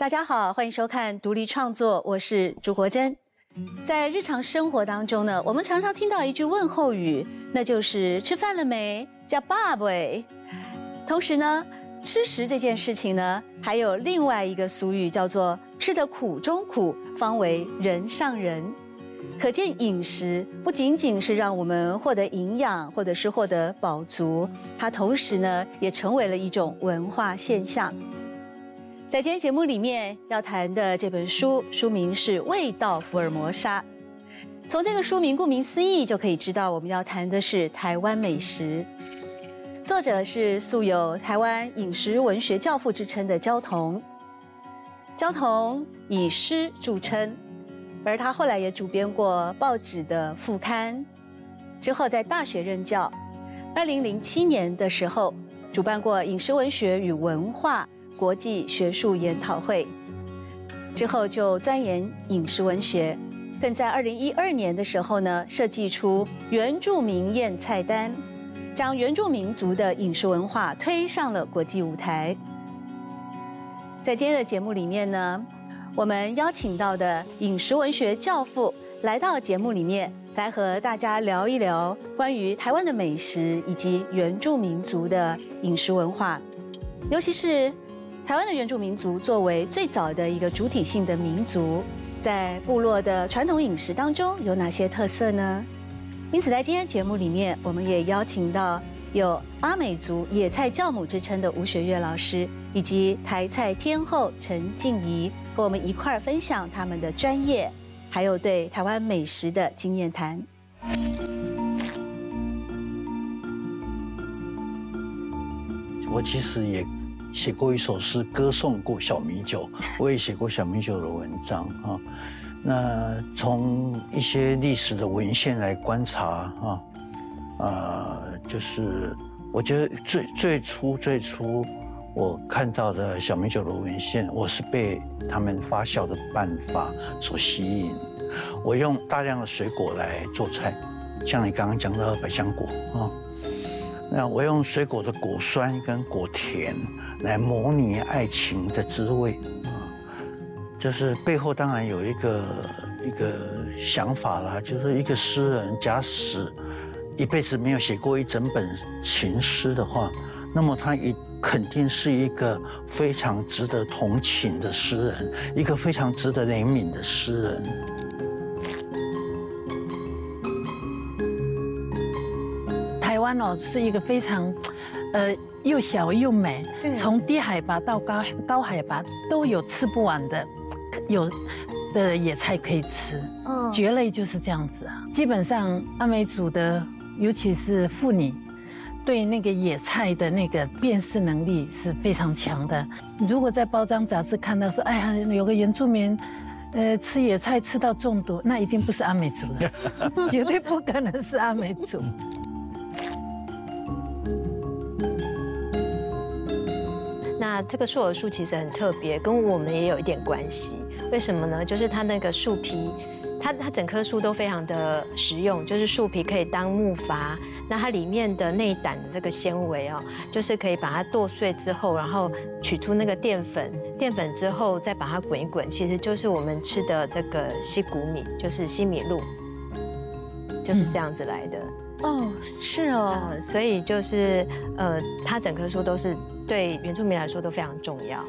大家好，欢迎收看独立创作，我是朱国珍。在日常生活当中呢，我们常常听到一句问候语，那就是“吃饭了没？叫爸爸。”同时呢，吃食这件事情呢，还有另外一个俗语叫做“吃得苦中苦，方为人上人”。可见饮食不仅仅是让我们获得营养，或者是获得饱足，它同时呢，也成为了一种文化现象。在今天节目里面要谈的这本书，书名是《味道福尔摩沙》。从这个书名顾名思义，就可以知道我们要谈的是台湾美食。作者是素有台湾饮食文学教父之称的焦桐。焦桐以诗著称。而他后来也主编过报纸的副刊，之后在大学任教。二零零七年的时候，主办过饮食文学与文化国际学术研讨会，之后就钻研饮食文学，更在二零一二年的时候呢，设计出原住民宴菜单，将原住民族的饮食文化推上了国际舞台。在今天的节目里面呢。我们邀请到的饮食文学教父来到节目里面，来和大家聊一聊关于台湾的美食以及原住民族的饮食文化，尤其是台湾的原住民族作为最早的一个主体性的民族，在部落的传统饮食当中有哪些特色呢？因此，在今天节目里面，我们也邀请到。有阿美族野菜教母之称的吴学月老师，以及台菜天后陈静怡，和我们一块儿分享他们的专业，还有对台湾美食的经验谈。我其实也写过一首诗，歌颂过小米酒，我也写过小米酒的文章啊。那从一些历史的文献来观察啊。呃，就是我觉得最最初最初我看到的小米酒的文献，我是被他们发酵的办法所吸引。我用大量的水果来做菜，像你刚刚讲到的百香果啊，那我用水果的果酸跟果甜来模拟爱情的滋味啊，就是背后当然有一个一个想法啦，就是一个诗人假使。一辈子没有写过一整本情诗的话，那么他一肯定是一个非常值得同情的诗人，一个非常值得怜悯的诗人。台湾哦，是一个非常，呃，又小又美，从低海拔到高高海拔都有吃不完的，有的野菜可以吃。嗯，蕨类就是这样子啊，基本上阿美族的。尤其是妇女，对那个野菜的那个辨识能力是非常强的。如果在包装杂志看到说，哎呀，有个原住民，呃，吃野菜吃到中毒，那一定不是阿美族的，绝对不可能是阿美族。那这个树耳树其实很特别，跟我们也有一点关系。为什么呢？就是它那个树皮。它它整棵树都非常的实用，就是树皮可以当木筏，那它里面的内胆的这个纤维哦，就是可以把它剁碎之后，然后取出那个淀粉，淀粉之后再把它滚一滚，其实就是我们吃的这个西谷米，就是西米露，就是这样子来的。哦，是哦，所以就是呃，它整棵树都是对原住民来说都非常重要。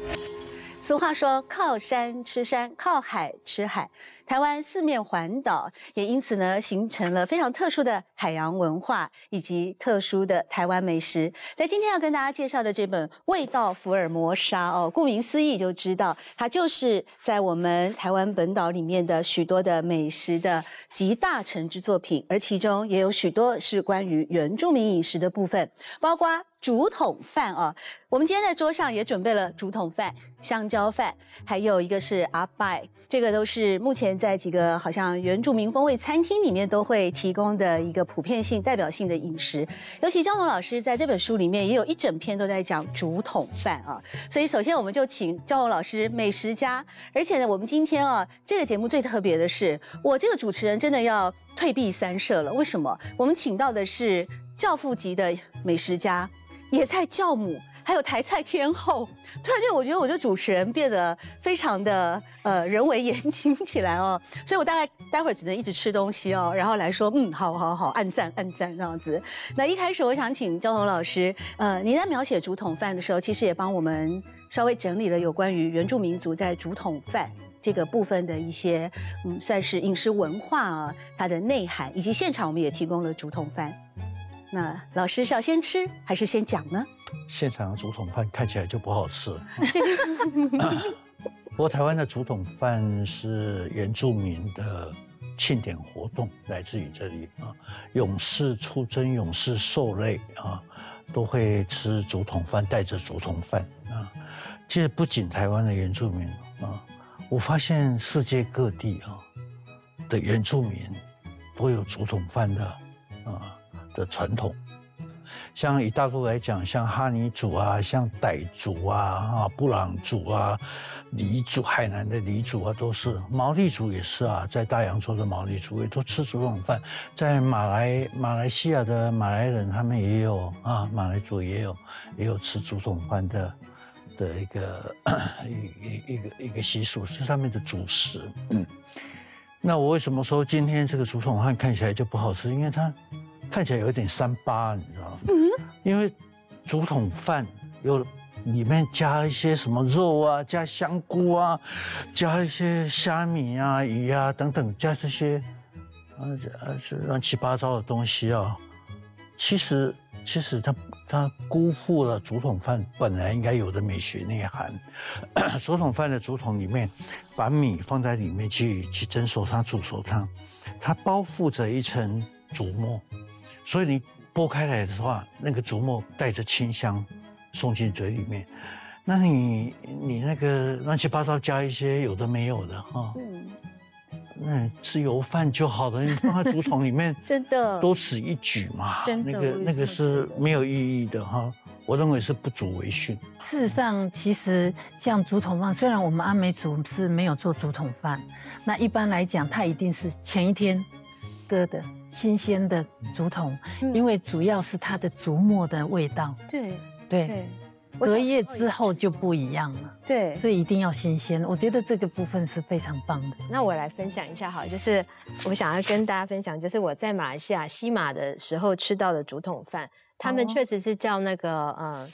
俗话说：“靠山吃山，靠海吃海。”台湾四面环岛，也因此呢，形成了非常特殊的海洋文化以及特殊的台湾美食。在今天要跟大家介绍的这本《味道福尔摩沙》哦，顾名思义就知道，它就是在我们台湾本岛里面的许多的美食的集大成之作品，而其中也有许多是关于原住民饮食的部分，包括。竹筒饭啊，我们今天在桌上也准备了竹筒饭、香蕉饭，还有一个是阿拜，这个都是目前在几个好像原住民风味餐厅里面都会提供的一个普遍性、代表性的饮食。尤其焦龙老师在这本书里面也有一整篇都在讲竹筒饭啊，所以首先我们就请焦龙老师美食家，而且呢，我们今天啊这个节目最特别的是，我这个主持人真的要退避三舍了。为什么？我们请到的是教父级的美食家。野菜教母，还有台菜天后，突然间我觉得我的主持人变得非常的呃人为言轻起来哦，所以我大概待会儿只能一直吃东西哦，然后来说嗯好好好，按赞按赞这样子。那一开始我想请焦红老师，呃，你在描写竹筒饭的时候，其实也帮我们稍微整理了有关于原住民族在竹筒饭这个部分的一些嗯算是饮食文化啊，它的内涵，以及现场我们也提供了竹筒饭。那老师是要先吃还是先讲呢？现场的竹筒饭看起来就不好吃。不过台湾的竹筒饭是原住民的庆典活动，来自于这里啊。勇士出征、勇士受累啊，都会吃竹筒饭，带着竹筒饭啊。其实不仅台湾的原住民啊，我发现世界各地啊的原住民都有竹筒饭的啊。的传统，像以大陆来讲，像哈尼族啊，像傣族啊，啊布朗族啊，黎族，海南的黎族啊，都是毛利族也是啊，在大洋洲的毛利族也都吃竹筒饭，在马来马来西亚的马来人他们也有啊，马来族也有也有吃竹筒饭的的一个 一一一个一个习俗，是上面的主食。嗯，那我为什么说今天这个竹筒饭看起来就不好吃？因为它。看起来有点三八，你知道吗？嗯，因为竹筒饭有里面加一些什么肉啊，加香菇啊，加一些虾米啊、鱼啊等等，加这些，啊啊，是乱七八糟的东西啊。其实，其实它它辜负了竹筒饭本来应该有的美学内涵。竹筒饭的竹筒里面，把米放在里面去去蒸熟汤、煮熟汤，它包覆着一层竹末。所以你剥开来的话，那个竹末带着清香送进嘴里面，那你你那个乱七八糟加一些有的没有的哈，嗯，那吃油饭就好了，你放在竹筒里面，真的多此一举嘛，真的那个那个是没有意义的哈，我认为是不足为训。事实上，其实像竹筒饭，虽然我们阿美族是没有做竹筒饭，那一般来讲，它一定是前一天割的。新鲜的竹筒，因为主要是它的竹末的味道。对对，隔夜之后就不一样了。对，所以一定要新鲜。我觉得这个部分是非常棒的。那我来分享一下好，就是我想要跟大家分享，就是我在马来西亚西马的时候吃到的竹筒饭，他们确实是叫那个呃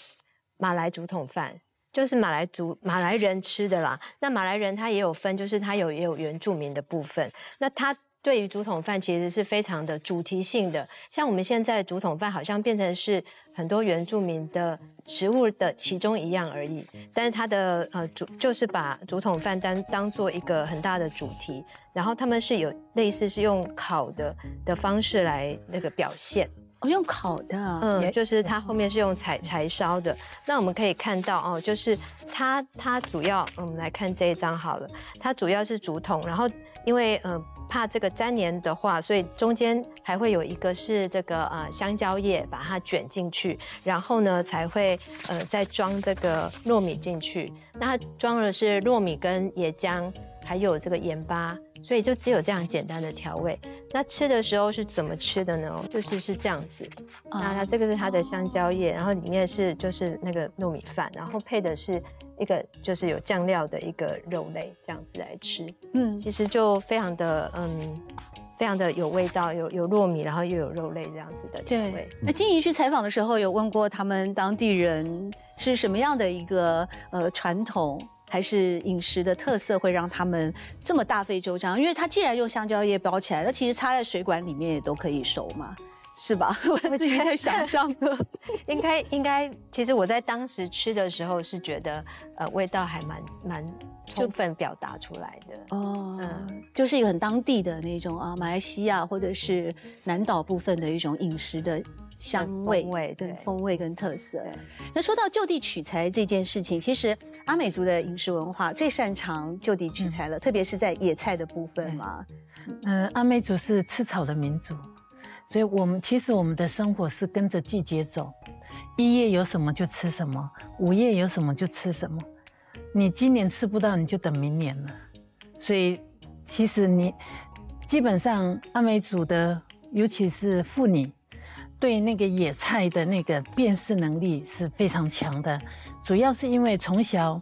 马来竹筒饭，就是马来族马来人吃的啦。那马来人他也有分，就是他有也有原住民的部分。那他。对于竹筒饭其实是非常的主题性的，像我们现在竹筒饭好像变成是很多原住民的食物的其中一样而已，但是它的呃主就是把竹筒饭当当做一个很大的主题，然后他们是有类似是用烤的的方式来那个表现。哦，用烤的，嗯，就是它后面是用柴柴烧的。那我们可以看到哦，就是它它主要，我们来看这一张好了，它主要是竹筒，然后因为呃怕这个粘黏的话，所以中间还会有一个是这个啊香蕉叶把它卷进去，然后呢才会呃再装这个糯米进去。那它装的是糯米跟椰浆。还有这个盐巴，所以就只有这样简单的调味。那吃的时候是怎么吃的呢？就是是这样子。那它这个是它的香蕉叶，然后里面是就是那个糯米饭，然后配的是一个就是有酱料的一个肉类，这样子来吃。嗯，其实就非常的嗯，非常的有味道，有有糯米，然后又有肉类这样子的调味。那金怡去采访的时候，有问过他们当地人是什么样的一个呃传统？还是饮食的特色会让他们这么大费周章，因为它既然用香蕉叶包起来，那其实插在水管里面也都可以熟嘛，是吧？我自己在想象的，应该应该，其实我在当时吃的时候是觉得，呃，味道还蛮蛮充分表达出来的哦，嗯，就是一个很当地的那种啊，马来西亚或者是南岛部分的一种饮食的。香味、跟风味跟特色。那说到就地取材这件事情，其实阿美族的饮食文化最擅长就地取材了，特别是在野菜的部分嘛。嗯，阿美族是吃草的民族，所以我们其实我们的生活是跟着季节走，一叶有什么就吃什么，五叶有什么就吃什么。你今年吃不到，你就等明年了。所以其实你基本上阿美族的，尤其是妇女。对那个野菜的那个辨识能力是非常强的，主要是因为从小，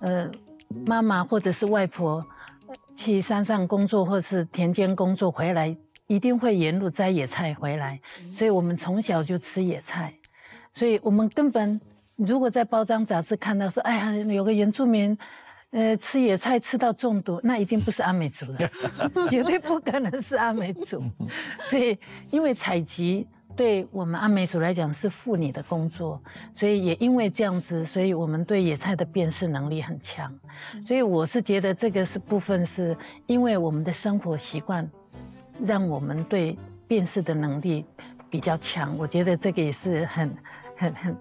呃，妈妈或者是外婆去山上工作或者是田间工作回来，一定会沿路摘野菜回来，所以我们从小就吃野菜，所以我们根本如果在包装杂志看到说，哎呀，有个原住民。呃，吃野菜吃到中毒，那一定不是阿美族的，绝对不可能是阿美族。所以，因为采集对我们阿美族来讲是妇女的工作，所以也因为这样子，所以我们对野菜的辨识能力很强。所以我是觉得这个是部分是因为我们的生活习惯，让我们对辨识的能力比较强。我觉得这个也是很很很。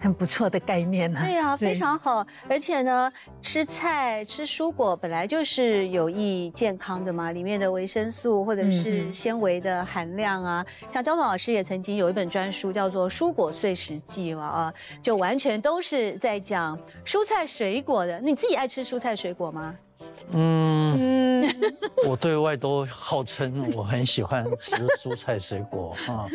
很不错的概念呢。对呀，非常好。而且呢，吃菜、吃蔬果本来就是有益健康的嘛，里面的维生素或者是纤维的含量啊。像焦总老师也曾经有一本专书叫做《蔬果碎食记》嘛，啊，就完全都是在讲蔬菜水果的。你自己爱吃蔬菜水果吗？嗯，我对外都号称我很喜欢吃蔬菜水果啊。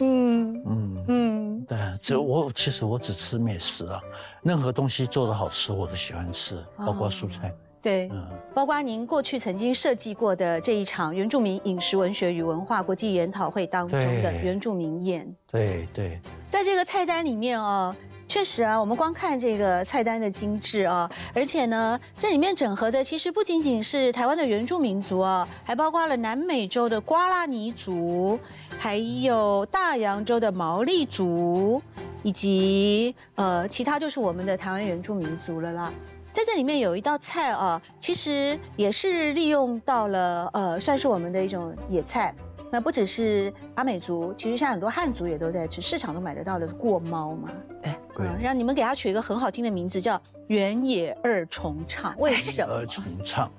嗯嗯嗯，对，这我其实我只吃美食啊，任何东西做的好吃我都喜欢吃，包括蔬菜。对，包括您过去曾经设计过的这一场原住民饮食文学与文化国际研讨会当中的原住民宴。对对，在这个菜单里面哦。确实啊，我们光看这个菜单的精致啊，而且呢，这里面整合的其实不仅仅是台湾的原住民族啊，还包括了南美洲的瓜拉尼族，还有大洋洲的毛利族，以及呃其他就是我们的台湾原住民族了啦。在这里面有一道菜啊，其实也是利用到了呃，算是我们的一种野菜。那不只是阿美族，其实像很多汉族也都在吃，市场都买得到的过猫嘛。哎，让你们给他取一个很好听的名字，叫原野二重唱。为什么？二重唱，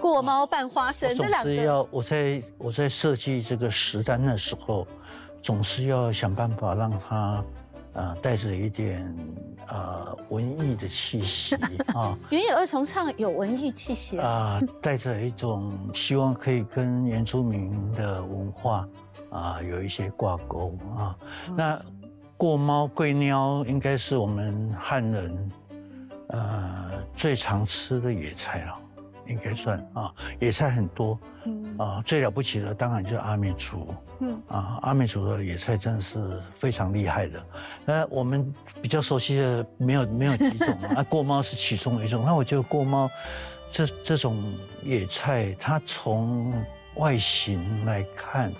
过猫拌花生，这两个要我在我在设计这个食单的时候，总是要想办法让它。呃，带着一点呃文艺的气息啊。原野二重唱有文艺气息啊，带着一种希望可以跟原住民的文化啊有一些挂钩啊。那过猫贵鸟应该是我们汉人呃最常吃的野菜了。应该算啊，野菜很多，嗯啊，最了不起的当然就是阿美族，嗯啊，阿美族的野菜真的是非常厉害的。那我们比较熟悉的没有没有几种 啊，过猫是其中一种。那我觉得过猫这这种野菜，它从外形来看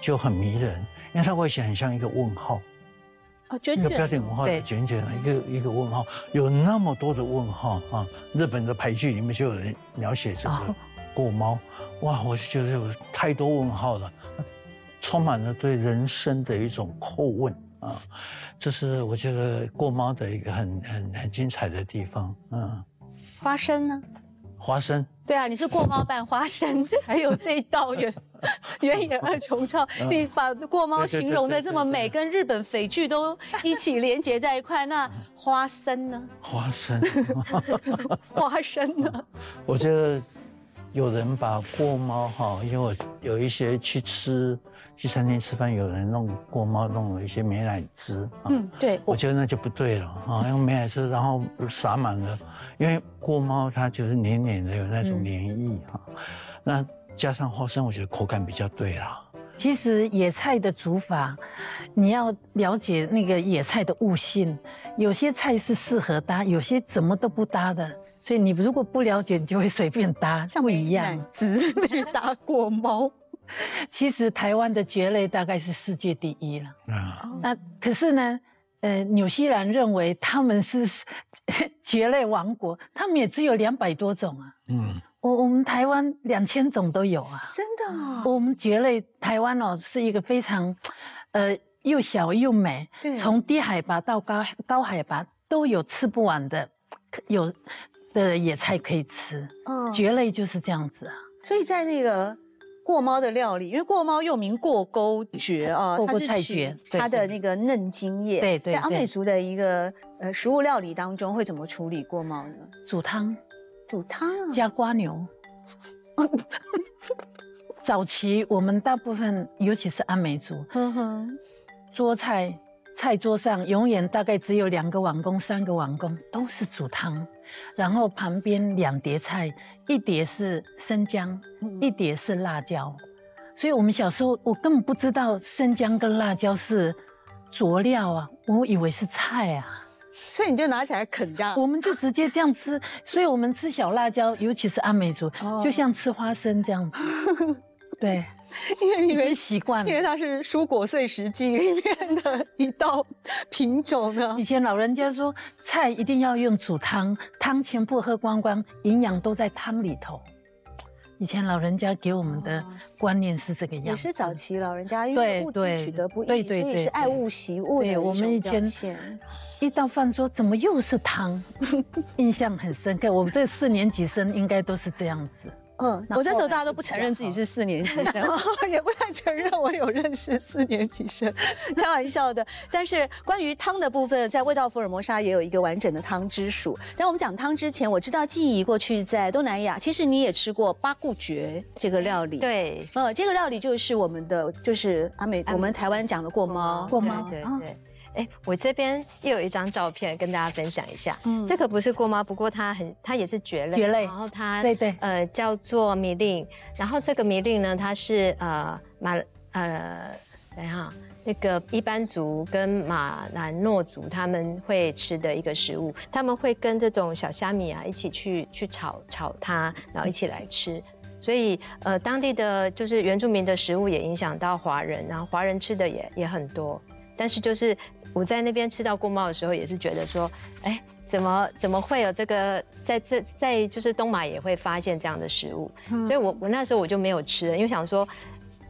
就很迷人，因为它外形很像一个问号。一个标点文化的卷卷的一个一个问号，有那么多的问号啊！日本的牌剧里面就有人描写这个过猫，哇，我就觉得有太多问号了，充满了对人生的一种叩问啊！这是我觉得过猫的一个很很很精彩的地方，嗯。花生呢？花生。对啊，你是过猫拌花生，还有这一道原 原野二重唱，你把过猫形容的这么美，跟日本匪剧都一起连接在一块。那花生呢？花生，花生呢？我觉得有人把过猫哈，因为我有一些去吃去餐厅吃饭，有人弄过猫弄了一些美乃滋。嗯，对，我觉得那就不对了啊，用美乃滋然后撒满了。因为过猫它就是黏黏的，有那种黏液哈，那加上花生，我觉得口感比较对啦。其实野菜的煮法，你要了解那个野菜的悟性，有些菜是适合搭，有些怎么都不搭的。所以你如果不了解，你就会随便搭，不一样。只去搭过猫，其实台湾的蕨类大概是世界第一了。啊，那可是呢？呃，纽西兰认为他们是 蕨类王国，他们也只有两百多种啊。嗯，我我们台湾两千种都有啊。真的？我们蕨类台湾哦，是一个非常，呃，又小又美，从低海拔到高高海拔都有吃不完的，有的野菜可以吃。嗯，蕨类就是这样子啊。所以在那个。过猫的料理，因为过猫又名过沟蕨啊，它是取它的那个嫩茎叶。对对。在阿美族的一个呃食物料理当中，会怎么处理过猫呢？煮汤，煮汤加瓜牛。早期我们大部分，尤其是阿美族，桌菜菜桌上永远大概只有两个碗公、三个碗公，都是煮汤，然后旁边两碟菜，一碟是生姜，一碟是辣椒。所以我们小时候我根本不知道生姜跟辣椒是佐料啊，我以为是菜啊。所以你就拿起来啃这样，我们就直接这样吃。所以我们吃小辣椒，尤其是阿美族，就像吃花生这样子。对，因为你们习惯了，因为它是蔬果碎石记里面的一道品种呢。以前老人家说，菜一定要用煮汤，汤全部喝光光，营养都在汤里头。以前老人家给我们的观念是这个样，也是早期老人家因为物资取得不易，所以是爱物惜物的我们以前一到饭桌，怎么又是汤？印象很深刻。我们这四年级生应该都是这样子。嗯，我这时候大家都不承认自己是四年级生，也不太承认我有认识四年级生，开玩笑的。但是关于汤的部分，在味道福尔摩沙也有一个完整的汤之属。但我们讲汤之前，我知道记忆过去在东南亚，其实你也吃过八顾蕨这个料理。对，呃，这个料理就是我们的，就是阿美，我们台湾讲的过猫，过猫，对对。哎，我这边又有一张照片跟大家分享一下。嗯，这个不是锅吗？不过它很，它也是蕨类。蕨类。然后它，对对，呃，叫做米令。然后这个米令呢，它是呃马呃，等一下，那个一般族跟马兰诺族他们会吃的一个食物，他们会跟这种小虾米啊一起去去炒炒它，然后一起来吃。所以呃，当地的就是原住民的食物也影响到华人，然后华人吃的也也很多，但是就是。我在那边吃到过猫的时候，也是觉得说，哎，怎么怎么会有这个在这在就是东马也会发现这样的食物，所以我我那时候我就没有吃，因为想说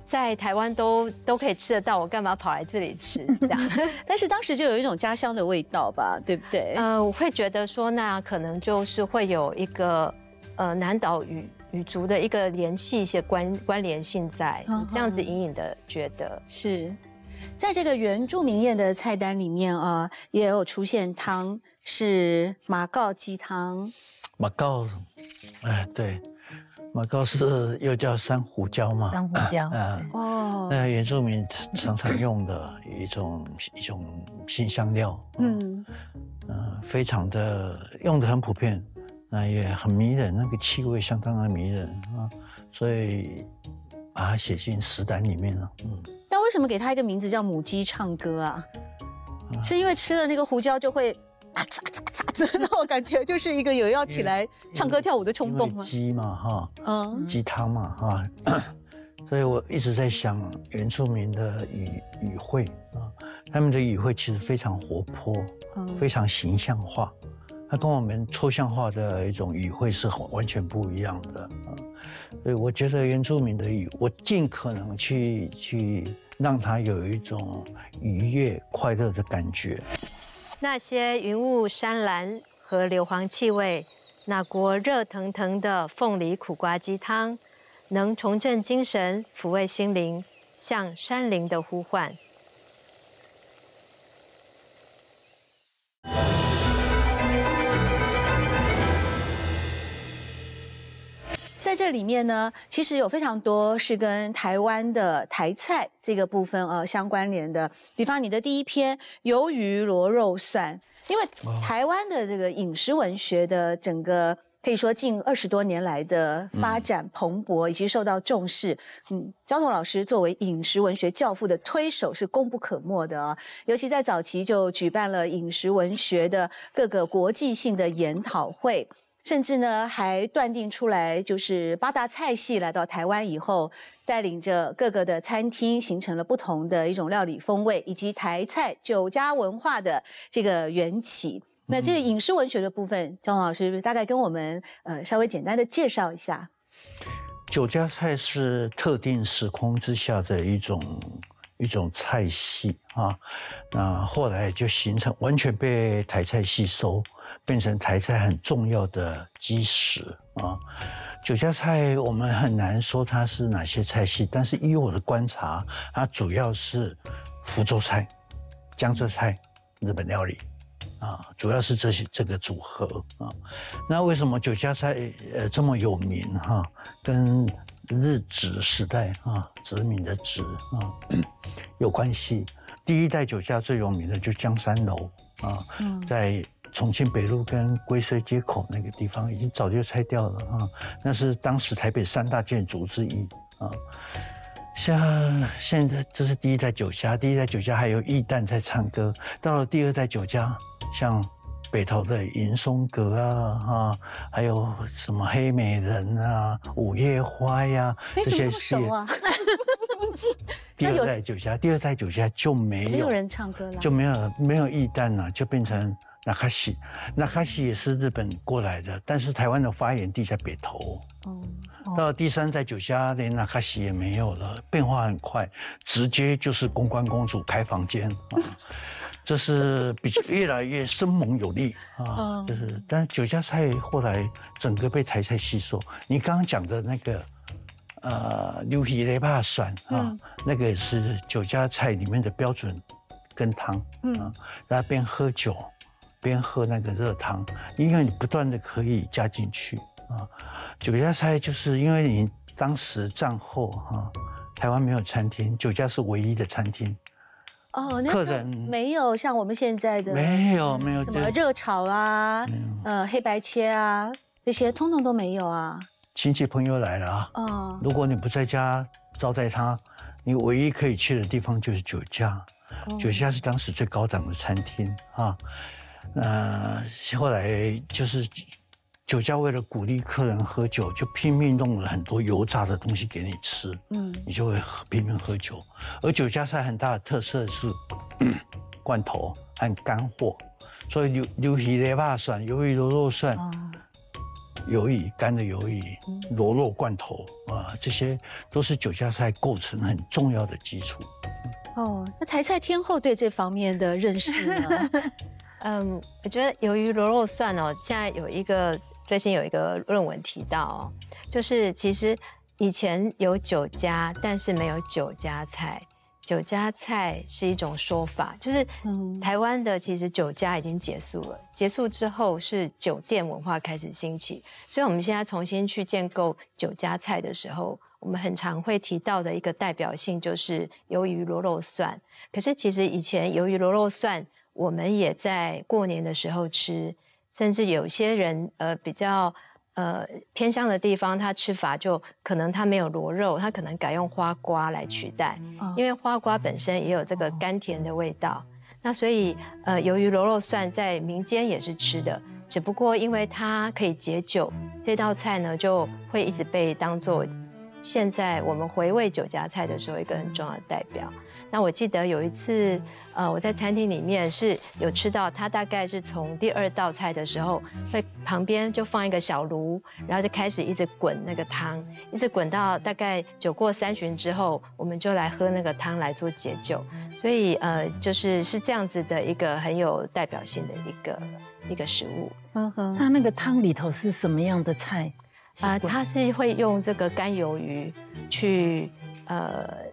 在台湾都都可以吃得到，我干嘛跑来这里吃 这样？但是当时就有一种家乡的味道吧，对不对？呃，我会觉得说，那可能就是会有一个呃南岛语语族的一个联系一些关关联性在，这样子隐隐的觉得是。在这个原住民宴的菜单里面啊，也有出现汤，是马告鸡汤。马告，哎，对，马告是又叫珊瑚礁嘛？珊瑚礁，嗯，哦，那原住民常常用的一种一种新香料，嗯，嗯，非常的用的很普遍，那也很迷人，那个气味相当的迷人啊，所以把它写进食单里面了，嗯。为什么给他一个名字叫母鸡唱歌啊？是因为吃了那个胡椒就会啊嚓嚓嚓那我感觉，就是一个有要起来唱歌跳舞的冲动吗？鸡嘛哈，嗯，鸡汤嘛哈，所以我一直在想原住民的语语汇啊，他们的语汇其实非常活泼，非常形象化，它跟我们抽象化的一种语汇是完全不一样的啊。所以我觉得原住民的语，我尽可能去去。让他有一种愉悦、快乐的感觉。那些云雾山岚和硫磺气味，那锅热腾腾的凤梨苦瓜鸡汤，能重振精神、抚慰心灵，像山林的呼唤。在这里面呢，其实有非常多是跟台湾的台菜这个部分呃相关联的。比方你的第一篇鱿鱼螺肉蒜，因为台湾的这个饮食文学的整个可以说近二十多年来的发展蓬勃以及受到重视，嗯，焦桐老师作为饮食文学教父的推手是功不可没的啊。尤其在早期就举办了饮食文学的各个国际性的研讨会。甚至呢，还断定出来，就是八大菜系来到台湾以后，带领着各个的餐厅，形成了不同的一种料理风味，以及台菜酒家文化的这个缘起。那这个饮食文学的部分，张老师大概跟我们呃稍微简单的介绍一下。酒家菜是特定时空之下的一种一种菜系啊，那后来就形成完全被台菜吸收。变成台菜很重要的基石啊！酒家菜我们很难说它是哪些菜系，但是依我的观察，它主要是福州菜、江浙菜、日本料理啊，主要是这些这个组合啊。那为什么酒家菜呃这么有名哈？跟日治时代啊殖民的殖啊有关系。第一代酒家最有名的就江山楼啊，在重庆北路跟龟蛇街口那个地方，已经早就拆掉了啊。那是当时台北三大建筑之一啊。像现在这是第一代酒家，第一代酒家还有艺旦在唱歌。到了第二代酒家，像北投的银松阁啊，哈，还有什么黑美人啊、午夜花呀，这些是。第二代酒家，第二代酒家就没有没有人唱歌了，就没有没有艺旦了，就变成纳卡西。纳卡西也是日本过来的，但是台湾的发源地在北投。哦。到第三代酒家，连纳卡西也没有了，变化很快，直接就是公关公主开房间啊，这是比较越来越生猛有力啊，就是，但是酒家菜后来整个被台菜吸收。你刚刚讲的那个，呃，牛皮雷帕蒜啊，那个也是酒家菜里面的标准跟汤啊，然后边喝酒边喝那个热汤，因为你不断的可以加进去。啊，酒家菜就是因为你当时战后哈，台湾没有餐厅，酒家是唯一的餐厅。哦，客人没有像我们现在的没有没有什么热炒啊，呃黑白切啊这些通通都没有啊。亲戚朋友来了啊，哦，如果你不在家招待他，你唯一可以去的地方就是酒家。酒家是当时最高档的餐厅啊，呃，后来就是。酒家为了鼓励客人喝酒，就拼命弄了很多油炸的东西给你吃，嗯，你就会拼命喝酒。而酒家菜很大的特色是罐头和干货，所以牛牛皮雷霸蒜、鱿鱼螺肉蒜、鱿鱼干的鱿鱼、螺肉罐头啊，这些都是酒家菜构成很重要的基础。哦，那台菜天后对这方面的认识呢？嗯，我觉得由于螺肉蒜哦，现在有一个。最近有一个论文提到，哦就是其实以前有酒家，但是没有酒家菜。酒家菜是一种说法，就是台湾的其实酒家已经结束了，结束之后是酒店文化开始兴起。所以我们现在重新去建构酒家菜的时候，我们很常会提到的一个代表性就是鱿鱼螺肉蒜。可是其实以前鱿鱼螺肉蒜，我们也在过年的时候吃。甚至有些人，呃，比较呃偏向的地方，他吃法就可能他没有螺肉，他可能改用花瓜来取代，因为花瓜本身也有这个甘甜的味道。那所以，呃，由于螺肉蒜在民间也是吃的，只不过因为它可以解酒，这道菜呢就会一直被当做现在我们回味酒家菜的时候一个很重要的代表。那我记得有一次，呃，我在餐厅里面是有吃到，它大概是从第二道菜的时候，会旁边就放一个小炉，然后就开始一直滚那个汤，一直滚到大概酒过三巡之后，我们就来喝那个汤来做解酒。所以，呃，就是是这样子的一个很有代表性的一个一个食物。嗯哼，它那个汤里头是什么样的菜？啊，它是会用这个干鱿鱼去，呃。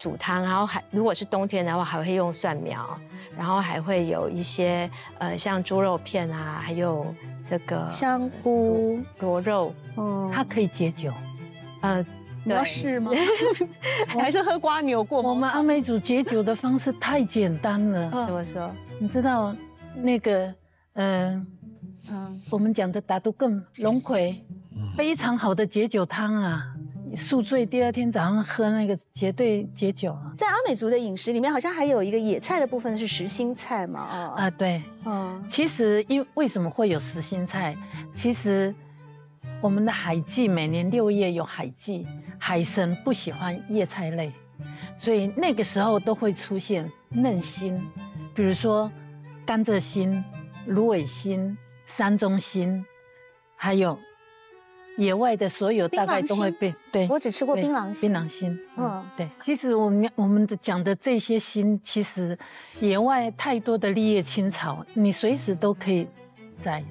煮汤，然后还如果是冬天的话，还会用蒜苗，然后还会有一些呃像猪肉片啊，还有这个香菇、螺肉，嗯，它可以解酒。呃，你要试吗？还是喝瓜牛过？我们阿美族解酒的方式太简单了。怎么说？你知道那个，嗯嗯，我们讲的打都更龙葵，非常好的解酒汤啊。宿醉，第二天早上喝那个绝对解酒啊！在阿美族的饮食里面，好像还有一个野菜的部分是实心菜嘛？啊啊，对，嗯，其实因为什么会有实心菜？其实我们的海季每年六月有海季，海神不喜欢叶菜类，所以那个时候都会出现嫩心，比如说甘蔗心、芦苇心、山中心，还有。野外的所有大概都会被对，我只吃过槟榔心。槟榔心，嗯，对。其实我们我们讲的这些心，其实野外太多的绿叶青草，你随时都可以摘。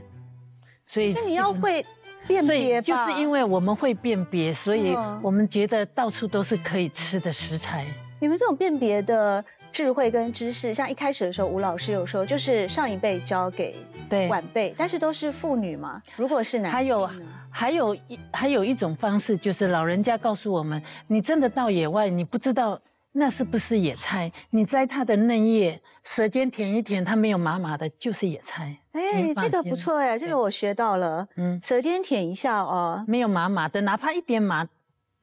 所以你要会辨别就是因为我们会辨别，所以我们觉得到处都是可以吃的食材。你们这种辨别的智慧跟知识，像一开始的时候，吴老师有说，就是上一辈交给晚辈，但是都是妇女嘛。如果是男性呢？还有一还有一种方式，就是老人家告诉我们：你真的到野外，你不知道那是不是野菜？你摘它的嫩叶，舌尖舔一舔，它没有麻麻的，就是野菜。哎，这个不错哎，这个我学到了。嗯，舌尖舔一下哦，没有麻麻的，哪怕一点麻，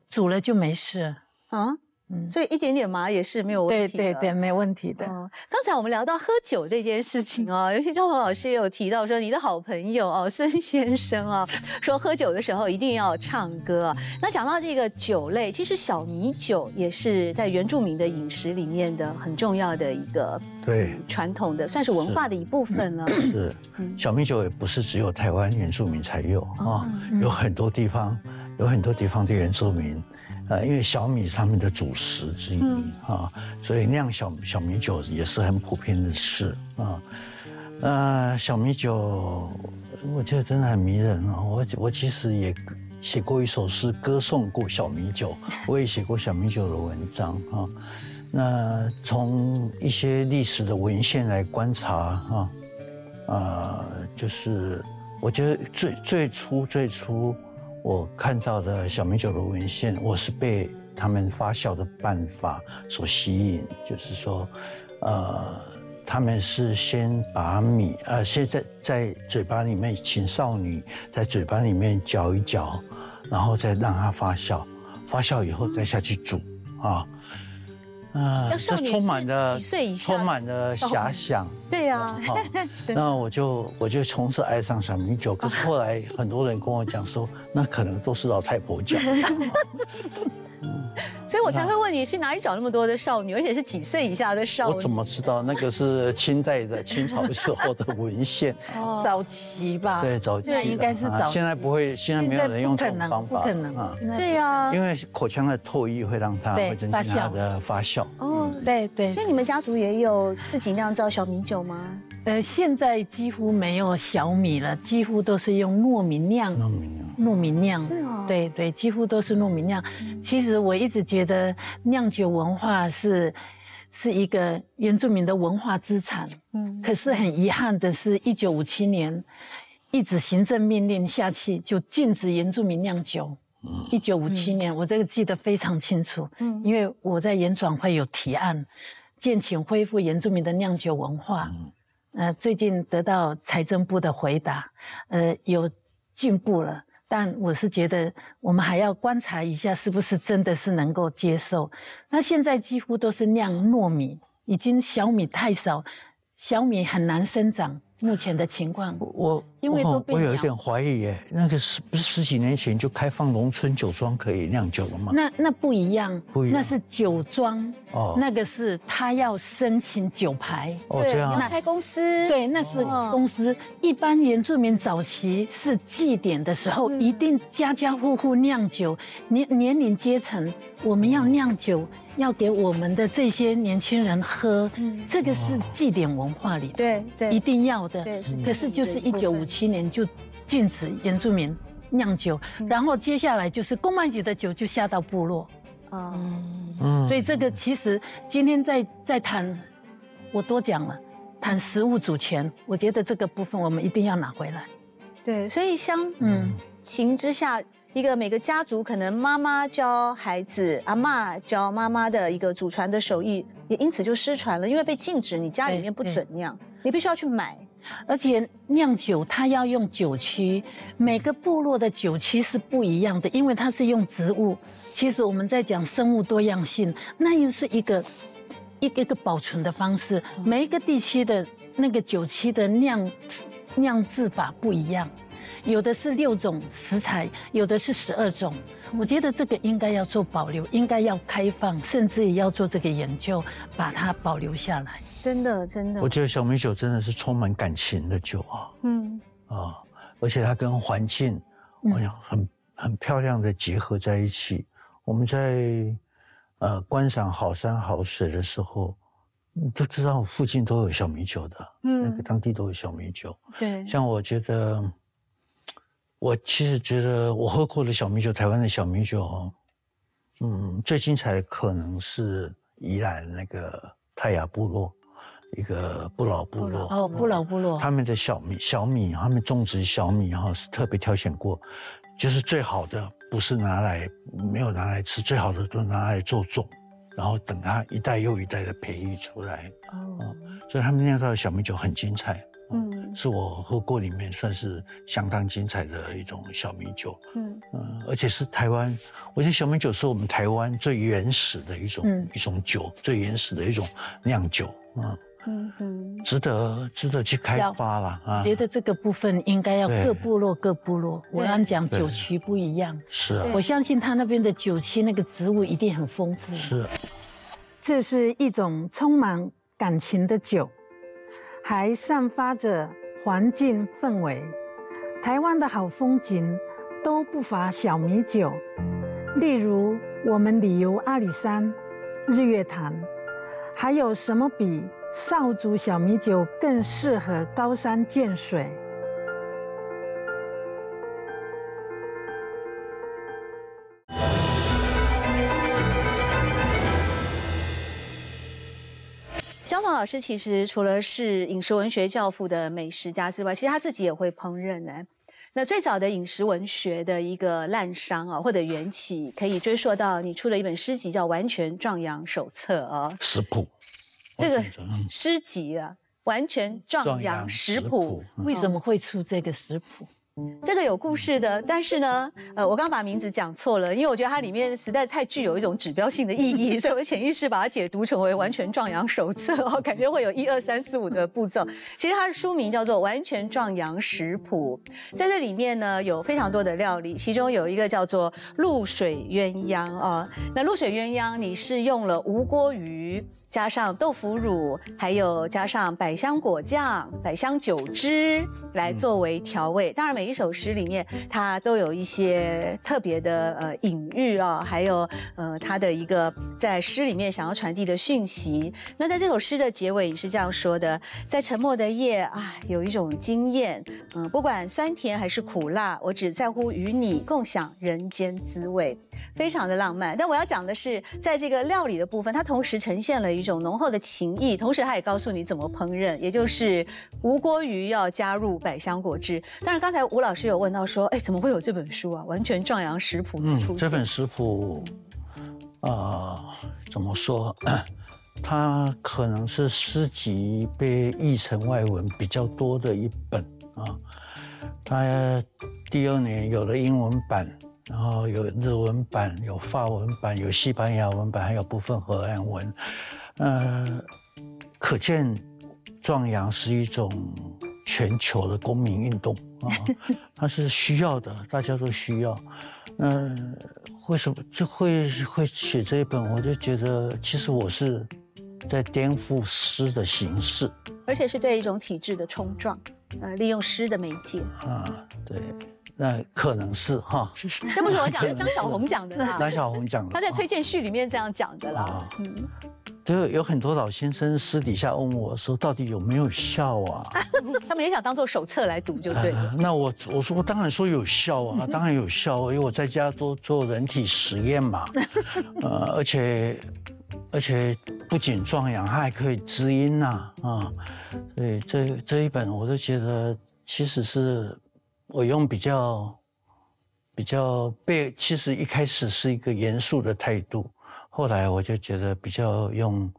煮了就没事。啊。嗯，所以一点点麻也是没有问题的。对对对，没问题的。刚才我们聊到喝酒这件事情哦，尤其赵鹏老师也有提到说，你的好朋友哦，孙先生哦，说喝酒的时候一定要唱歌。那讲到这个酒类，其实小米酒也是在原住民的饮食里面的很重要的一个对传统的，算是文化的一部分了。是，小米酒也不是只有台湾原住民才有啊，有很多地方，有很多地方的原住民。呃，因为小米是他们的主食之一啊，所以酿小小米酒也是很普遍的事啊。呃，小米酒，我觉得真的很迷人啊。我我其实也写过一首诗，歌颂过小米酒，我也写过小米酒的文章啊。那从一些历史的文献来观察啊，啊，就是我觉得最最初最初。我看到的小米酒的文献，我是被他们发酵的办法所吸引，就是说，呃，他们是先把米，呃，先在在嘴巴里面，请少女在嘴巴里面嚼一嚼，然后再让它发酵，发酵以后再下去煮，啊。啊，这充满了几岁以下，充满了遐想。对呀，那我就我就从此爱上小米酒。可是后来很多人跟我讲说，那可能都是老太婆讲。所以我才会问你去哪里找那么多的少女，而且是几岁以下的少女？我怎么知道那个是清代的清朝时候的文献？哦，早期吧。对，早期应该是早。现在不会，现在没有人用这种方法。不可能啊！对呀，因为口腔的唾液会让它会增加它的发酵。哦，对对。所以你们家族也有自己酿造小米酒吗？呃，现在几乎没有小米了，几乎都是用糯米酿。糯米酿。糯米酿。是哦。对对，几乎都是糯米酿。其实我一直觉得酿酒文化是是一个原住民的文化资产。嗯。可是很遗憾的是，一九五七年，一纸行政命令下去，就禁止原住民酿酒。嗯。一九五七年，我这个记得非常清楚。嗯。因为我在研转会有提案，建请恢复原住民的酿酒文化。嗯。呃，最近得到财政部的回答，呃，有进步了，但我是觉得我们还要观察一下，是不是真的是能够接受。那现在几乎都是酿糯米，已经小米太少，小米很难生长。目前的情况，我因为都我有一点怀疑耶，那个十不是十几年前就开放农村酒庄可以酿酒了吗？那那不一样，不一样，那是酒庄哦，那个是他要申请酒牌。哦，这样开公司，对，那是公司。一般原住民早期是祭典的时候，一定家家户户酿酒，年年龄阶层，我们要酿酒。要给我们的这些年轻人喝，这个是祭典文化里，对对，一定要的。对可是就是一九五七年就禁止原住民酿酒，然后接下来就是公卖级的酒就下到部落。嗯，所以这个其实今天在在谈，我多讲了，谈食物主权，我觉得这个部分我们一定要拿回来。对，所以相嗯情之下。一个每个家族可能妈妈教孩子，阿妈教妈妈的一个祖传的手艺，也因此就失传了，因为被禁止，你家里面不准酿，你必须要去买。而且酿酒它要用酒曲，每个部落的酒曲是不一样的，因为它是用植物。其实我们在讲生物多样性，那又是一个一个一个保存的方式，每一个地区的那个酒曲的酿酿制法不一样。有的是六种食材，有的是十二种。我觉得这个应该要做保留，应该要开放，甚至也要做这个研究，把它保留下来。真的，真的。我觉得小米酒真的是充满感情的酒啊。嗯。啊，而且它跟环境，哎呀，很很漂亮的结合在一起。我们在呃观赏好山好水的时候，都知道附近都有小米酒的。嗯。那个当地都有小米酒。对。像我觉得。我其实觉得我喝过的小米酒，台湾的小米酒，嗯，最精彩的可能是宜兰那个泰雅部落，一个不老部落哦，不老部落，他们的小米小米，他们种植小米哈是特别挑选过，就是最好的，不是拿来没有拿来吃，最好的都拿来做种，然后等它一代又一代的培育出来。哦，所以他们酿造的小米酒很精彩。嗯，是我喝过里面算是相当精彩的一种小米酒。嗯嗯，而且是台湾，我觉得小米酒是我们台湾最原始的一种一种酒，最原始的一种酿酒。嗯嗯嗯，值得值得去开发了啊！觉得这个部分应该要各部落各部落，我刚讲酒区不一样。是啊，我相信他那边的酒区那个植物一定很丰富。是，这是一种充满感情的酒。还散发着环境氛围，台湾的好风景都不乏小米酒，例如我们旅游阿里山、日月潭，还有什么比少族小米酒更适合高山见水？老师其实除了是饮食文学教父的美食家之外，其实他自己也会烹饪呢。那最早的饮食文学的一个滥觞啊，或者缘起，可以追溯到你出了一本诗集叫《完全壮阳手册》啊，食谱。这个诗集啊，《完全壮阳食谱》，为什么会出这个食谱？这个有故事的，但是呢，呃，我刚把名字讲错了，因为我觉得它里面实在太具有一种指标性的意义，所以我潜意识把它解读成为完全壮阳手册 哦，感觉会有一二三四五的步骤。其实它的书名叫做《完全壮阳食谱》，在这里面呢有非常多的料理，其中有一个叫做露水鸳鸯哦，那露水鸳鸯你是用了无锅鱼。加上豆腐乳，还有加上百香果酱、百香酒汁来作为调味。当然，每一首诗里面它都有一些特别的呃隐喻啊，还有呃它的一个在诗里面想要传递的讯息。那在这首诗的结尾也是这样说的：在沉默的夜啊，有一种经验，嗯，不管酸甜还是苦辣，我只在乎与你共享人间滋味。非常的浪漫，但我要讲的是，在这个料理的部分，它同时呈现了一种浓厚的情谊，同时它也告诉你怎么烹饪，也就是无锅鱼要加入百香果汁。但是刚才吴老师有问到说，哎，怎么会有这本书啊？完全壮阳食谱出现。这本食谱，啊，怎么说？它可能是诗集被译成外文比较多的一本啊。它第二年有了英文版。然后有日文版，有法文版，有西班牙文版，还有部分荷兰文。呃，可见壮阳是一种全球的公民运动啊，它是需要的，大家都需要。那为什么就会会写这一本？我就觉得，其实我是在颠覆诗的形式，而且是对一种体制的冲撞。呃，利用诗的媒介啊，对。那可能是哈，这不是我讲的，张小红讲的啦。张小红讲的，他在推荐序里面这样讲的啦。嗯，就有很多老先生私底下问我说，到底有没有效啊？他们也想当做手册来读，就对了。那我我说，我当然说有效啊，当然有效，因为我在家都做人体实验嘛。呃，而且而且不仅壮阳，它还可以滋阴呐啊。所以这这一本，我都觉得其实是。我用比较比较被，其实一开始是一个严肃的态度，后来我就觉得比较用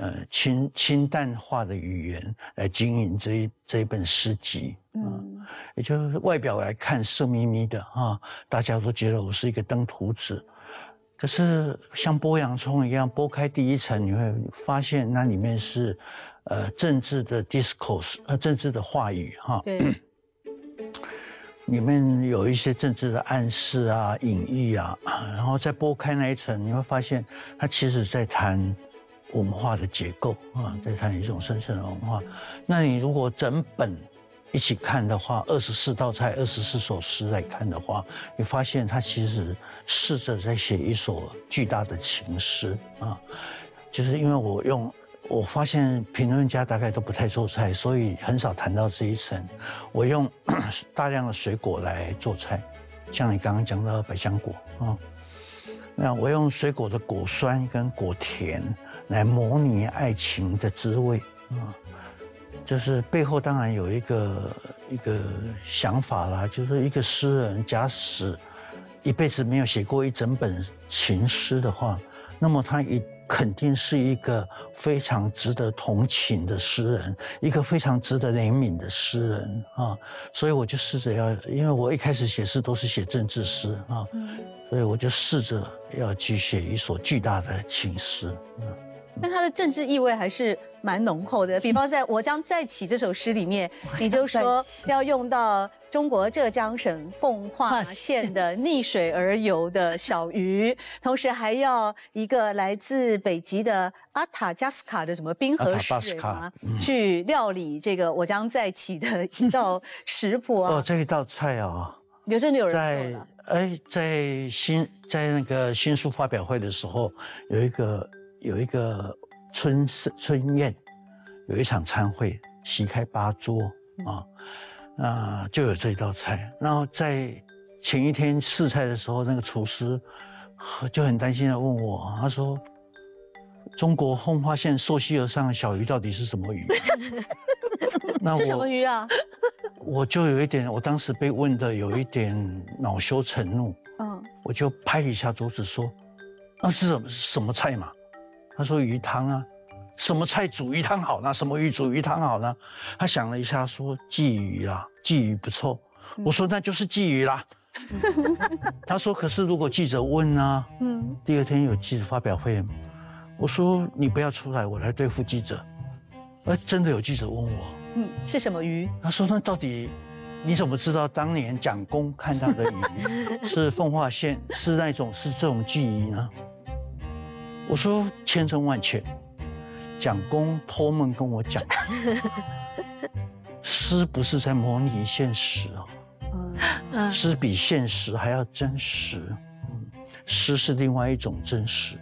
呃清清淡化的语言来经营这一这一本诗集，嗯，也就是外表来看色眯眯的啊，大家都觉得我是一个登徒子，可是像剥洋葱一样剥开第一层，你会发现那里面是呃政治的 discourse，呃政治的话语哈。对。里面有一些政治的暗示啊、隐喻啊，然后再剥开那一层，你会发现它其实在谈文化的结构啊，在谈一种深层的文化。那你如果整本一起看的话，二十四道菜、二十四首诗来看的话，你发现它其实试着在写一首巨大的情诗啊，就是因为我用。我发现评论家大概都不太做菜，所以很少谈到这一层。我用 大量的水果来做菜，像你刚刚讲到百香果啊，那我用水果的果酸跟果甜来模拟爱情的滋味啊，就是背后当然有一个一个想法啦，就是一个诗人假使一辈子没有写过一整本情诗的话。那么他一肯定是一个非常值得同情的诗人，一个非常值得怜悯的诗人啊。所以我就试着要，因为我一开始写诗都是写政治诗啊，所以我就试着要去写一首巨大的情诗。但它的政治意味还是蛮浓厚的。比方在《我将再起》这首诗里面，你就说要用到中国浙江省奉化县的逆水而游的小鱼，同时还要一个来自北极的阿塔加斯卡的什么冰河水吗？去料理这个《我将再起》的一道食谱啊。哦，这一道菜啊，有真的有人做了。哎，在新在那个新书发表会的时候，有一个。有一个春春宴，有一场餐会，席开八桌啊，那就有这一道菜。然后在前一天试菜的时候，那个厨师就很担心的问我，他说：“中国奉化县溯溪而上的小鱼到底是什么鱼？” 那是什么鱼啊？我就有一点，我当时被问的有一点恼羞成怒。嗯，我就拍一下桌子说：“那是什么什么菜嘛？”他说鱼汤啊，什么菜煮鱼汤好呢？什么鱼煮鱼汤好呢？他想了一下，说鲫鱼啦，鲫鱼不错。我说那就是鲫鱼啦。他说可是如果记者问呢？嗯，第二天有记者发表会，我说你不要出来，我来对付记者。哎，真的有记者问我，嗯，是什么鱼？他说那到底你怎么知道当年蒋公看到的鱼 是奉化县是那种是这种鲫鱼呢？我说千真万确，蒋公托梦跟我讲，诗不是在模拟现实啊，诗比现实还要真实，诗是另外一种真实。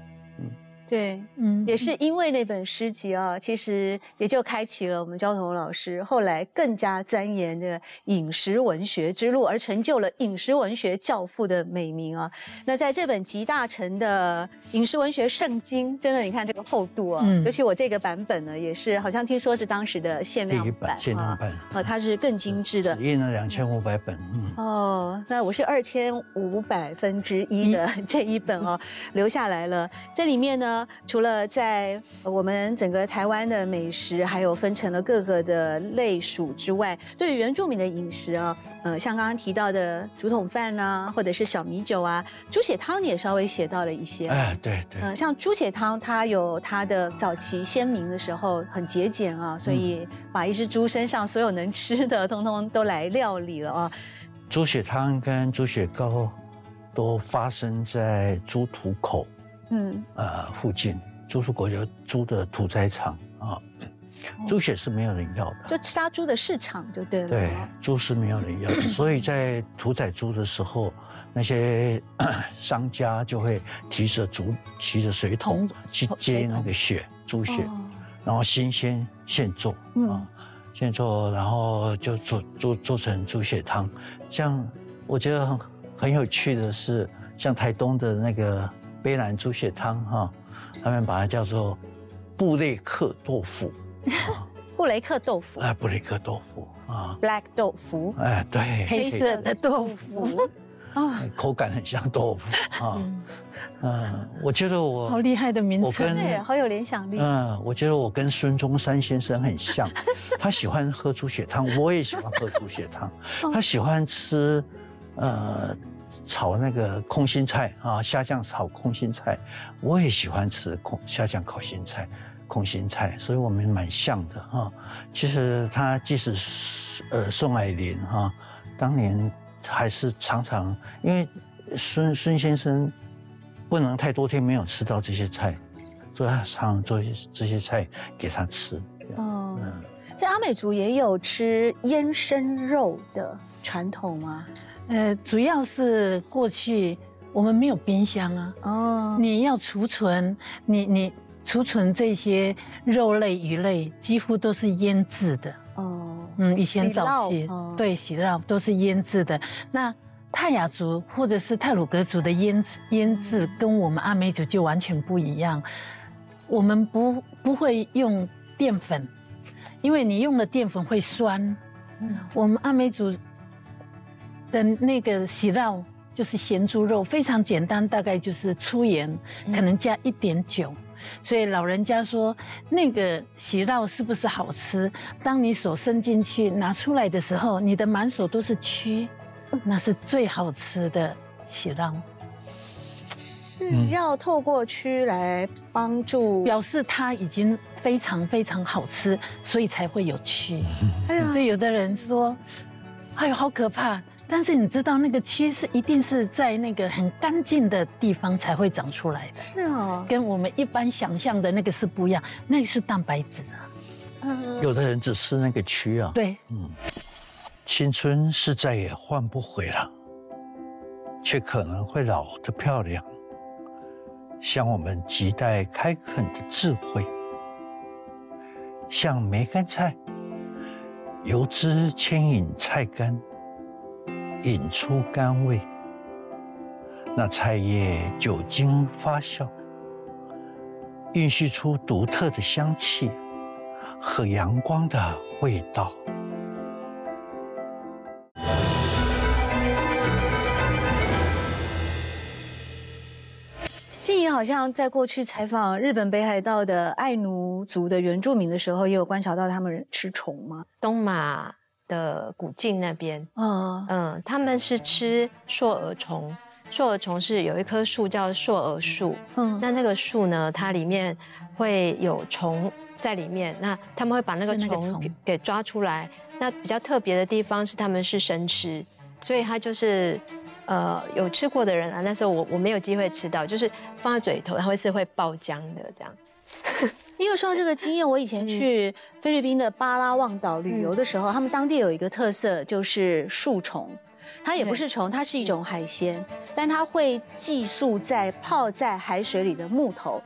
对，嗯，也是因为那本诗集啊，其实也就开启了我们焦桐老师后来更加钻研的饮食文学之路，而成就了饮食文学教父的美名啊。那在这本集大成的饮食文学圣经，真的，你看这个厚度啊，尤其我这个版本呢，也是好像听说是当时的限量版，限量版啊，它是更精致的，印了两千五百本，嗯，哦，那我是二千五百分之一的 这一本哦，留下来了，这里面呢。除了在我们整个台湾的美食，还有分成了各个的类属之外，对于原住民的饮食啊，呃，像刚刚提到的竹筒饭呐，或者是小米酒啊，猪血汤也稍微写到了一些。哎，对对。呃，像猪血汤，它有它的早期鲜明的时候很节俭啊，所以把一只猪身上所有能吃的，通通都来料理了啊。猪血汤跟猪血糕都发生在猪土口。嗯，呃，附近猪出国有猪的屠宰场啊，猪血是没有人要的，就杀猪的市场就对了。对，猪是没有人要的，所以在屠宰猪的时候，那些商家就会提着竹，提着水桶去接那个血，猪血，然后新鲜现做啊，现做，然后就做做做成猪血汤。像我觉得很很有趣的是，像台东的那个。卑南猪血汤哈，他们把它叫做布雷克豆腐，布雷克豆腐，哎，布雷克豆腐啊，black 豆腐，哎，对，黑色的豆腐。啊，口感很像豆腐啊，嗯，我觉得我好厉害的名字，对，好有联想力，嗯，我觉得我跟孙中山先生很像，他喜欢喝猪血汤，我也喜欢喝猪血汤，他喜欢吃，呃。炒那个空心菜啊，虾酱炒空心菜，我也喜欢吃空虾酱烤心菜、空心菜，所以我们蛮像的哈。其实他即使是呃宋霭龄哈，当年还是常常因为孙孙先生不能太多天没有吃到这些菜，所以他常常做这些菜给他吃。哦，在阿美族也有吃腌生肉的传统吗？呃，主要是过去我们没有冰箱啊，哦，你要储存，你你储存这些肉类、鱼类，几乎都是腌制的。哦，嗯，以前早期对洗肉都是腌制的。那泰雅族或者是泰鲁格族的腌制腌制，跟我们阿美族就完全不一样。我们不不会用淀粉，因为你用了淀粉会酸。我们阿美族。的那个喜酪就是咸猪肉，非常简单，大概就是粗盐，可能加一点酒。所以老人家说，那个喜酪是不是好吃？当你手伸进去拿出来的时候，你的满手都是蛆，那是最好吃的喜酪。是要透过蛆来帮助，表示它已经非常非常好吃，所以才会有蛆。所以有的人说，哎呦好可怕。但是你知道那个蛆是一定是在那个很干净的地方才会长出来的。是哦，跟我们一般想象的那个是不一样，那是蛋白质啊。嗯，有的人只吃那个蛆啊。对，嗯，青春是再也换不回了，却可能会老得漂亮。像我们亟待开垦的智慧，像梅干菜，油脂牵引菜干，引出甘味。那菜叶酒精发酵，孕育出独特的香气和阳光的味道。静怡好像在过去采访日本北海道的爱奴族的原住民的时候，也有观察到他们吃虫吗？东马的古晋那边，嗯嗯，他们是吃硕耳虫。硕耳虫是有一棵树叫硕耳树，嗯，那那个树呢，它里面会有虫在里面，那他们会把那个虫给抓出来。那比较特别的地方是他们是生吃，所以它就是。呃，有吃过的人啊，那时候我我没有机会吃到，就是放在嘴头，它会是会爆浆的这样。因为说到这个经验，我以前去菲律宾的巴拉望岛旅游的时候，他们当地有一个特色就是树虫，它也不是。虫，它是一种海鲜，但它会寄宿在泡在海水里的木头。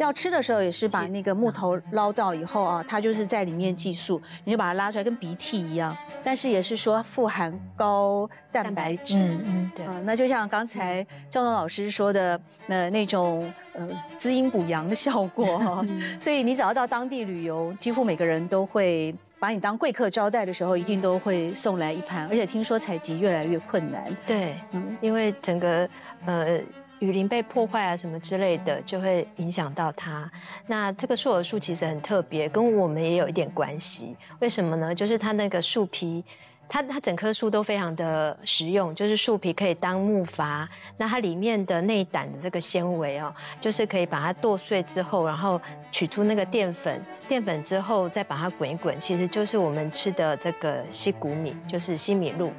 要吃的时候也是把那个木头捞到以后啊，它就是在里面寄宿，你就把它拉出来，跟鼻涕一样。但是也是说富含高蛋白质，嗯嗯，对，那就像刚才赵东老师说的，那那种呃滋阴补阳的效果哈。所以你只要到当地旅游，几乎每个人都会把你当贵客招待的时候，一定都会送来一盘。而且听说采集越来越困难，对，嗯，因为整个呃。雨林被破坏啊，什么之类的，就会影响到它。那这个树耳树其实很特别，跟我们也有一点关系。为什么呢？就是它那个树皮，它它整棵树都非常的实用，就是树皮可以当木筏。那它里面的内胆的这个纤维哦，就是可以把它剁碎之后，然后取出那个淀粉，淀粉之后再把它滚一滚，其实就是我们吃的这个西谷米，就是西米露，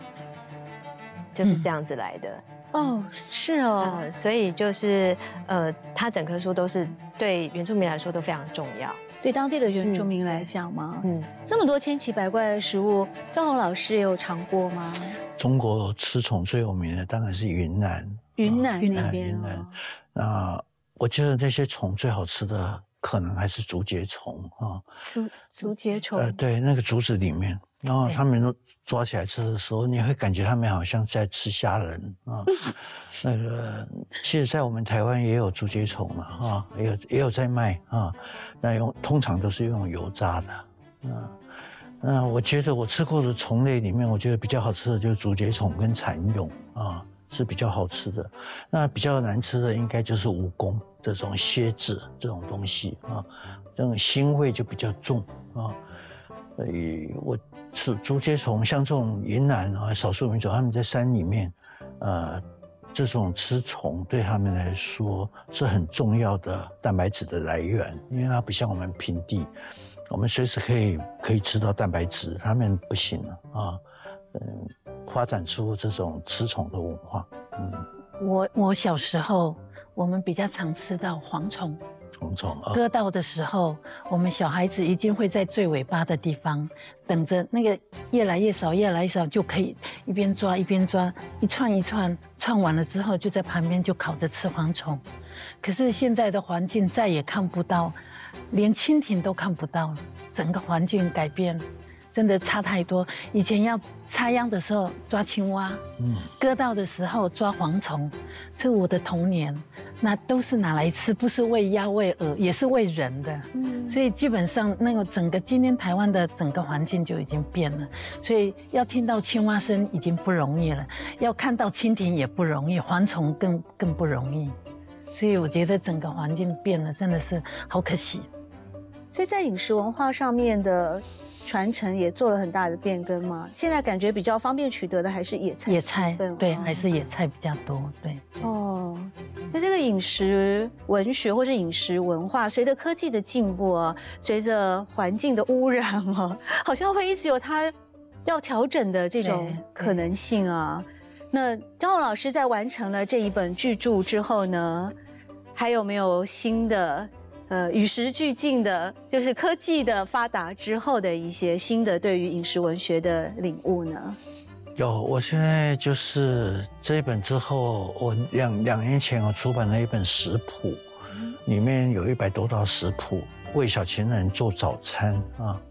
就是这样子来的。哦，是哦，所以就是呃，它整棵树都是对原住民来说都非常重要，对当地的原住民来讲吗？嗯，这么多千奇百怪的食物，张宏老师也有尝过吗？中国吃虫最有名的当然是云南，云南那边。云南，那我觉得那些虫最好吃的可能还是竹节虫啊，竹竹节虫，呃，对，那个竹子里面。然后他们都抓起来吃的时候，你会感觉他们好像在吃虾仁啊。那个，其实，在我们台湾也有竹节虫嘛，啊，也有也有在卖啊。那用通常都是用油炸的，嗯。那我觉得我吃过的虫类里面，我觉得比较好吃的就是竹节虫跟蚕蛹啊，是比较好吃的。那比较难吃的应该就是蜈蚣这种蝎子这种东西啊，这种腥味就比较重啊。所以我。是竹节虫，像这种云南啊，少数民族他们在山里面，呃，这种吃虫对他们来说是很重要的蛋白质的来源，因为它不像我们平地，我们随时可以可以吃到蛋白质，他们不行啊，嗯，发展出这种吃虫的文化。嗯，我我小时候我们比较常吃到蝗虫。割到的时候，我们小孩子一定会在最尾巴的地方等着，那个越来越少，越来越少，就可以一边抓一边抓，一串一串串完了之后，就在旁边就烤着吃蝗虫。可是现在的环境再也看不到，连蜻蜓都看不到了，整个环境改变，真的差太多。以前要插秧的时候抓青蛙，嗯，割稻的时候抓蝗虫，这我的童年，那都是拿来吃，不是喂鸭喂鹅，也是喂人的。嗯，所以基本上那个整个今天台湾的整个环境就已经变了，所以要听到青蛙声已经不容易了，要看到蜻蜓也不容易，蝗虫更更不容易。所以我觉得整个环境变了，真的是好可惜。所以在饮食文化上面的传承也做了很大的变更吗？现在感觉比较方便取得的还是野菜，野菜对，还是野菜比较多，对。哦，那这个饮食文学或是饮食文化，随着科技的进步啊，随着环境的污染啊，好像会一直有它要调整的这种可能性啊。那张浩老师在完成了这一本巨著之后呢，还有没有新的？呃，与时俱进的，就是科技的发达之后的一些新的对于饮食文学的领悟呢？有，我现在就是这一本之后，我两两年前我出版了一本食谱，里面有一百多道食谱，为小情人做早餐啊。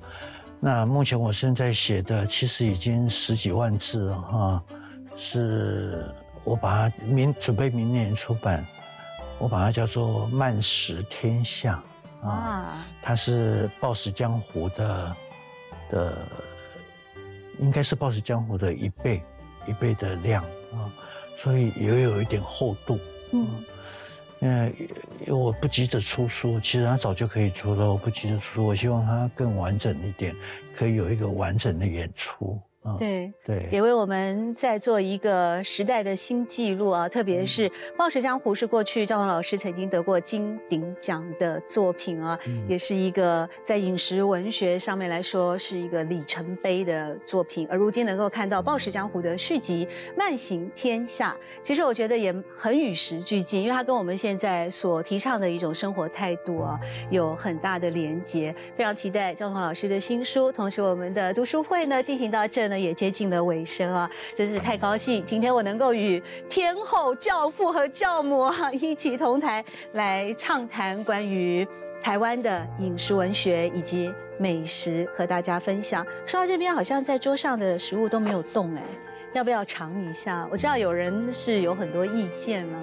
那目前我现在写的其实已经十几万字了哈，是我把它明准备明年出版。我把它叫做慢食天下啊，它是暴食江湖的的，应该是暴食江湖的一倍一倍的量啊，所以也有一点厚度。嗯，因为因为我不急着出书，其实它早就可以出了，我不急着出，我希望它更完整一点，可以有一个完整的演出。对对，也为我们在做一个时代的新记录啊！特别是《暴食江湖》是过去赵文老师曾经得过金鼎奖的作品啊，也是一个在饮食文学上面来说是一个里程碑的作品。而如今能够看到《暴食江湖》的续集《慢行天下》，其实我觉得也很与时俱进，因为它跟我们现在所提倡的一种生活态度啊有很大的连接。非常期待赵彤老师的新书，同时我们的读书会呢进行到这。呢也接近了尾声啊，真是太高兴！今天我能够与天后、教父和教母啊一起同台来畅谈关于台湾的饮食文学以及美食，和大家分享。说到这边，好像在桌上的食物都没有动哎，要不要尝一下？我知道有人是有很多意见了。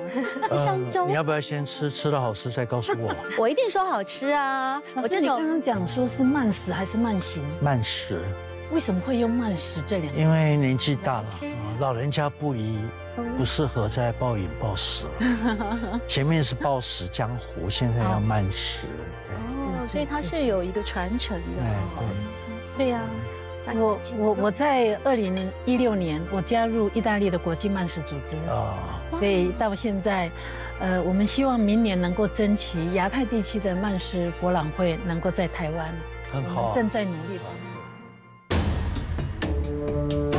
香粥，你要不要先吃？吃的好吃再告诉我。我一定说好吃啊！我这种刚刚讲说是慢食还是慢行？慢食。为什么会用慢食这两个？因为年纪大了，老人家不宜，不适合再暴饮暴食。前面是暴食江湖，现在要慢食。哦，所以它是有一个传承的。对对呀，我我我在二零一六年我加入意大利的国际慢食组织啊，所以到现在，呃，我们希望明年能够争取亚太地区的慢食博览会能够在台湾，很好，正在努力。Thank you.